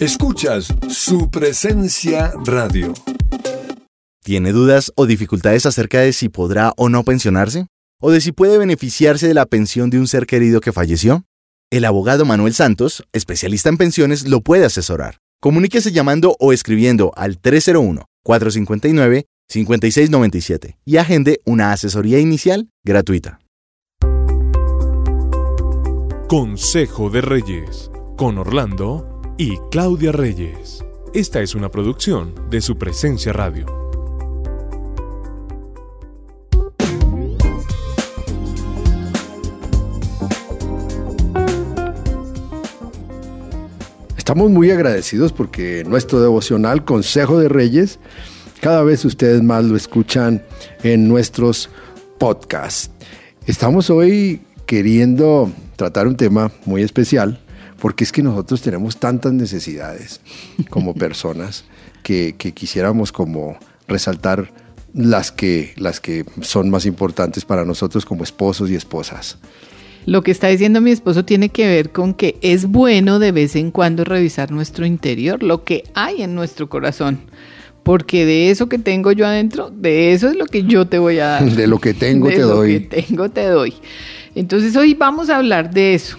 Escuchas su presencia radio. ¿Tiene dudas o dificultades acerca de si podrá o no pensionarse? ¿O de si puede beneficiarse de la pensión de un ser querido que falleció? El abogado Manuel Santos, especialista en pensiones, lo puede asesorar. Comuníquese llamando o escribiendo al 301-459-5697 y agende una asesoría inicial gratuita. Consejo de Reyes, con Orlando y Claudia Reyes. Esta es una producción de su presencia radio. Estamos muy agradecidos porque nuestro devocional Consejo de Reyes, cada vez ustedes más lo escuchan en nuestros podcasts. Estamos hoy queriendo tratar un tema muy especial porque es que nosotros tenemos tantas necesidades como personas que, quisiéramos como resaltar las que, las que son más importantes para nosotros como esposos y esposas. Lo que está diciendo mi esposo tiene que ver con que es bueno de vez en cuando revisar nuestro interior, lo que hay en nuestro corazón. Porque de eso que tengo yo adentro, de eso es lo que yo te voy a dar. De lo que tengo te doy. De lo que tengo te doy. Entonces hoy vamos a hablar de eso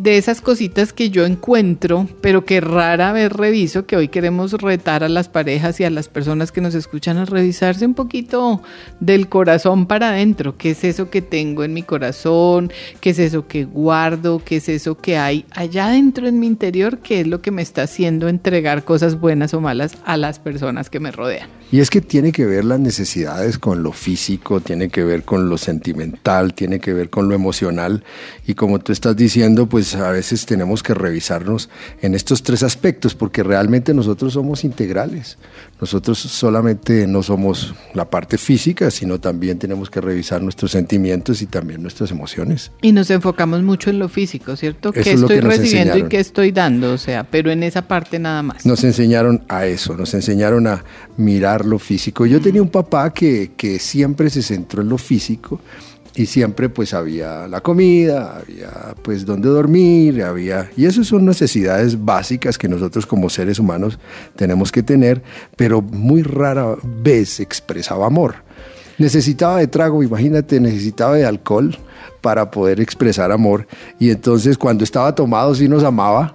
de esas cositas que yo encuentro, pero que rara vez reviso, que hoy queremos retar a las parejas y a las personas que nos escuchan a revisarse un poquito del corazón para adentro. ¿Qué es eso que tengo en mi corazón? ¿Qué es eso que guardo? ¿Qué es eso que hay allá adentro en mi interior? ¿Qué es lo que me está haciendo entregar cosas buenas o malas a las personas que me rodean? Y es que tiene que ver las necesidades con lo físico, tiene que ver con lo sentimental, tiene que ver con lo emocional. Y como tú estás diciendo, pues a veces tenemos que revisarnos en estos tres aspectos, porque realmente nosotros somos integrales. Nosotros solamente no somos la parte física, sino también tenemos que revisar nuestros sentimientos y también nuestras emociones. Y nos enfocamos mucho en lo físico, ¿cierto? ¿Qué estoy recibiendo y qué estoy dando? O sea, pero en esa parte nada más. Nos enseñaron a eso, nos enseñaron a mirar lo físico. Yo tenía un papá que, que siempre se centró en lo físico y siempre pues había la comida, había pues donde dormir, había... Y eso son necesidades básicas que nosotros como seres humanos tenemos que tener, pero muy rara vez expresaba amor. Necesitaba de trago, imagínate, necesitaba de alcohol para poder expresar amor. Y entonces cuando estaba tomado sí nos amaba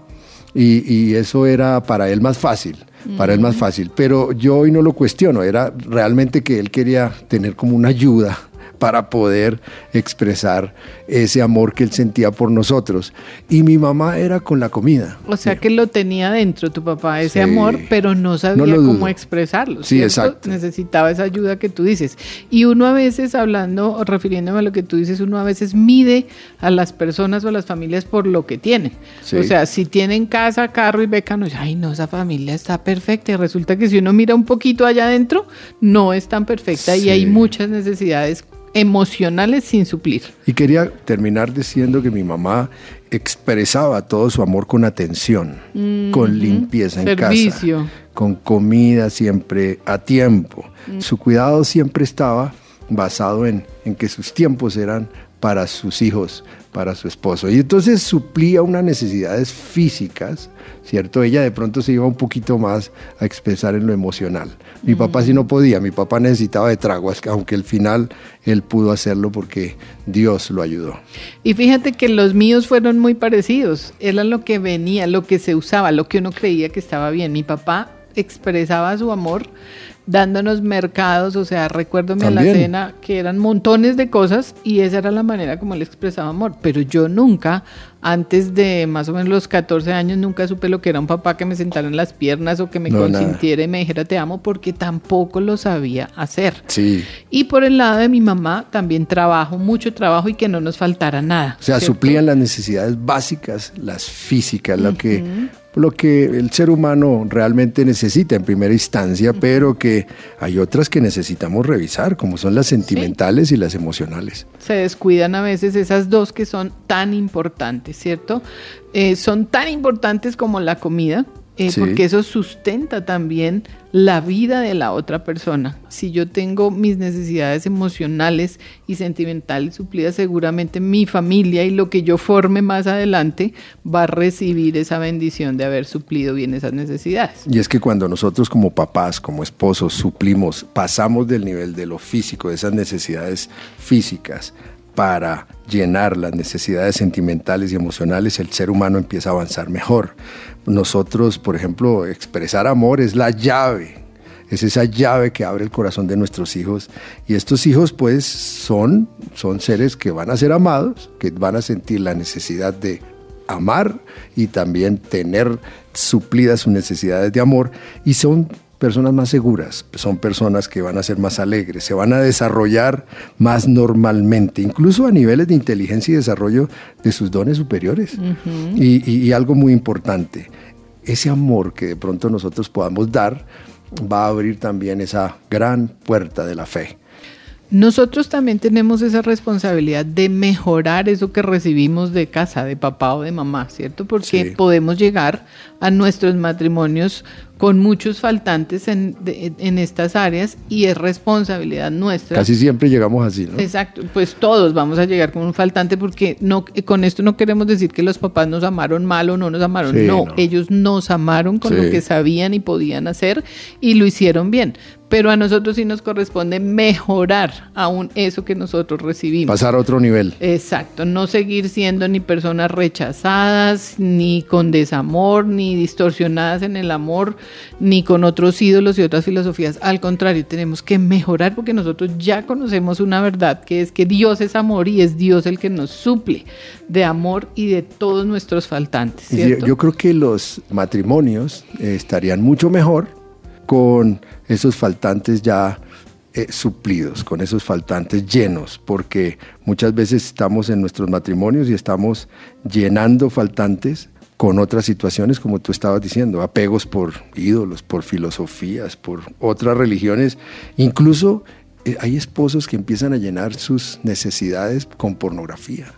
y, y eso era para él más fácil para él más fácil. Pero yo hoy no lo cuestiono, era realmente que él quería tener como una ayuda para poder expresar ese amor que él sentía por nosotros. Y mi mamá era con la comida. O sea que lo tenía dentro tu papá, ese amor, pero no sabía cómo expresarlo. Sí, exacto. Necesitaba esa ayuda que tú dices. Y uno a veces, hablando o refiriéndome a lo que tú dices, uno a veces mide a las personas o a las familias por lo que tienen. O sea, si tienen casa, carro y beca, no, ay, no, esa familia está perfecta. Y resulta que si uno mira un poquito allá adentro, no es tan perfecta y hay muchas necesidades emocionales sin suplir. Y quería terminar diciendo que mi mamá expresaba todo su amor con atención, con limpieza en casa, con comida siempre a tiempo. Mm. Su cuidado siempre estaba basado en, en que sus tiempos eran para sus hijos, para su esposo. Y entonces suplía unas necesidades físicas, ¿cierto? Ella de pronto se iba un poquito más a expresar en lo emocional. Mi papá sí no podía, mi papá necesitaba de traguas, aunque al final él pudo hacerlo porque Dios lo ayudó. Y fíjate que los míos fueron muy parecidos, era lo que venía, lo que se usaba, lo que uno creía que estaba bien. Mi papá expresaba su amor dándonos mercados, o sea, recuérdome a la cena que eran montones de cosas y esa era la manera como él expresaba amor, pero yo nunca, antes de más o menos los 14 años, nunca supe lo que era un papá que me sentara en las piernas o que me consintiera y me dijera te amo porque tampoco lo sabía hacer. Sí. Y por el lado de mi mamá, también trabajo, mucho trabajo y que no nos faltara nada. O sea, suplían las necesidades básicas, las físicas, lo que lo que el ser humano realmente necesita en primera instancia, pero que hay otras que necesitamos revisar, como son las sentimentales y las emocionales. Se descuidan a veces esas dos que son tan importantes, ¿cierto? Eh, son tan importantes como la comida, eh, Sí. porque eso sustenta también la vida de la otra persona. Si yo tengo mis necesidades emocionales y sentimentales suplidas, seguramente mi familia y lo que yo forme más adelante va a recibir esa bendición de haber suplido bien esas necesidades. Y es que cuando nosotros como papás, como esposos, suplimos, pasamos del nivel de lo físico, de esas necesidades físicas, para llenar las necesidades sentimentales y emocionales, el ser humano empieza a avanzar mejor. Nosotros, por ejemplo, expresar amor es la llave, es esa llave que abre el corazón de nuestros hijos. Y estos hijos, pues, son, son seres que van a ser amados, que van a sentir la necesidad de amar y también tener suplidas sus necesidades de amor y son personas más seguras, son personas que van a ser más alegres, se van a desarrollar más normalmente, incluso a niveles de inteligencia y desarrollo de sus dones superiores. y, y- y algo muy importante, ese amor que de pronto nosotros podamos dar va a abrir también esa gran puerta de la fe. Nosotros también tenemos esa responsabilidad de mejorar eso que recibimos de casa, de papá o de mamá, ¿cierto? Porque Sí. podemos llegar a nuestros matrimonios con muchos faltantes en, de- en estas áreas y es responsabilidad nuestra. Casi siempre llegamos así, ¿no? Exacto, pues todos vamos a llegar con un faltante porque no con esto no queremos decir que los papás nos amaron mal o no nos amaron, Sí, no, no. ellos nos amaron con Sí. lo que sabían y podían hacer y lo hicieron bien, pero a nosotros sí nos corresponde mejorar aún eso que nosotros recibimos. Pasar a otro nivel. Exacto, no seguir siendo ni personas rechazadas, ni con desamor, ni distorsionadas en el amor, ni con otros ídolos y otras filosofías. Al contrario, tenemos que mejorar porque nosotros ya conocemos una verdad que es que Dios es amor y es Dios el que nos suple de amor y de todos nuestros faltantes. Yo, yo creo que los matrimonios eh, estarían mucho mejor con esos faltantes ya eh, suplidos, con esos faltantes llenos, porque muchas veces estamos en nuestros matrimonios y estamos llenando faltantes con otras situaciones, como tú estabas diciendo, apegos por ídolos, por filosofías, por otras religiones, incluso eh, hay esposos que empiezan a llenar sus necesidades con pornografía.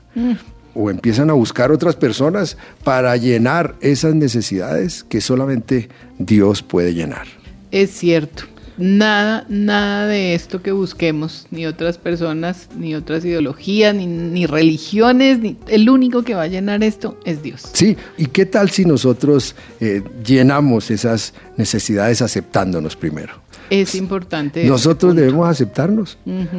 O empiezan a buscar otras personas para llenar esas necesidades que solamente Dios puede llenar. Es cierto. Nada, nada de esto que busquemos, ni otras personas, ni otras ideologías, ni, religiones, ni el único que va a llenar esto es Dios. Sí, ¿y qué tal si nosotros eh, llenamos esas necesidades aceptándonos primero? Es importante. ese Nosotros debemos aceptarnos.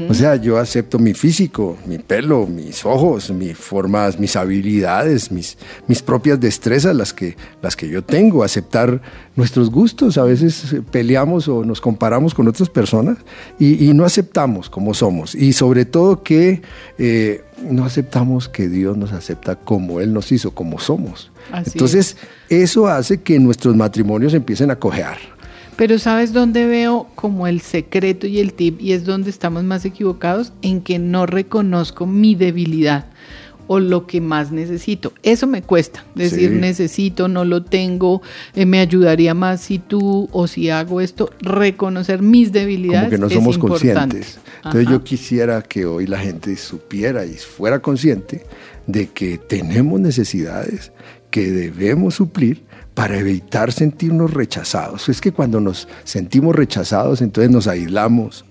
O sea, yo acepto mi físico, mi pelo, mis ojos, mis formas, mis habilidades, mis, mis propias destrezas, las que, las que yo tengo. Aceptar nuestros gustos. A veces eh, peleamos o nos comparamos con otras personas y, y no aceptamos como somos. Y sobre todo que eh, no aceptamos que Dios nos acepta como Él nos hizo, como somos. Así Entonces, eso hace que nuestros matrimonios empiecen a cojear. Pero ¿sabes dónde veo como el secreto y el tip? Y es donde estamos más equivocados, en que no reconozco mi debilidad o lo que más necesito. Eso me cuesta. Decir, Sí. necesito, no lo tengo, eh, me ayudaría más si tú o si hago esto. Reconocer mis debilidades. como que no es somos importante. conscientes. Entonces Ajá. yo quisiera que hoy la gente supiera y fuera consciente de que tenemos necesidades que debemos suplir para evitar sentirnos rechazados. Es que cuando nos sentimos rechazados, entonces nos aislamos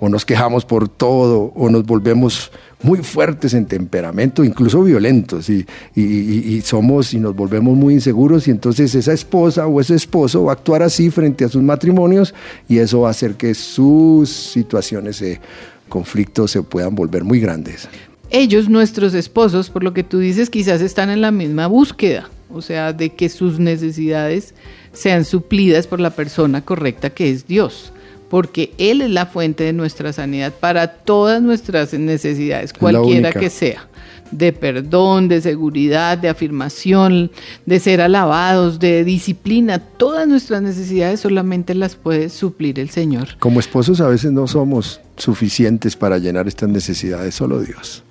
o nos quejamos por todo o nos volvemos muy fuertes en temperamento, incluso violentos, y, y- somos y nos volvemos muy inseguros, y entonces esa esposa o ese esposo va a actuar así frente a sus matrimonios, y eso va a hacer que sus situaciones de conflicto se puedan volver muy grandes. ellos, nuestros esposos, por lo que tú dices, quizás están en la misma búsqueda, o sea, de que sus necesidades sean suplidas por la persona correcta que es Dios, porque Él es la fuente de nuestra sanidad para todas nuestras necesidades, cualquiera que sea, de perdón, de seguridad, de afirmación, de ser alabados, de disciplina, todas nuestras necesidades solamente las puede suplir el Señor. Como esposos a veces no somos suficientes para llenar estas necesidades, solo Dios.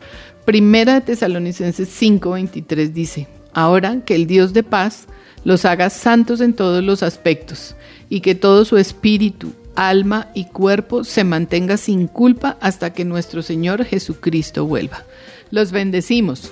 Primera de Tesalonicenses 5:23 dice, ahora que el Dios de paz los haga santos en todos los aspectos y que todo su espíritu, alma y cuerpo se mantenga sin culpa hasta que nuestro Señor Jesucristo vuelva. Los bendecimos.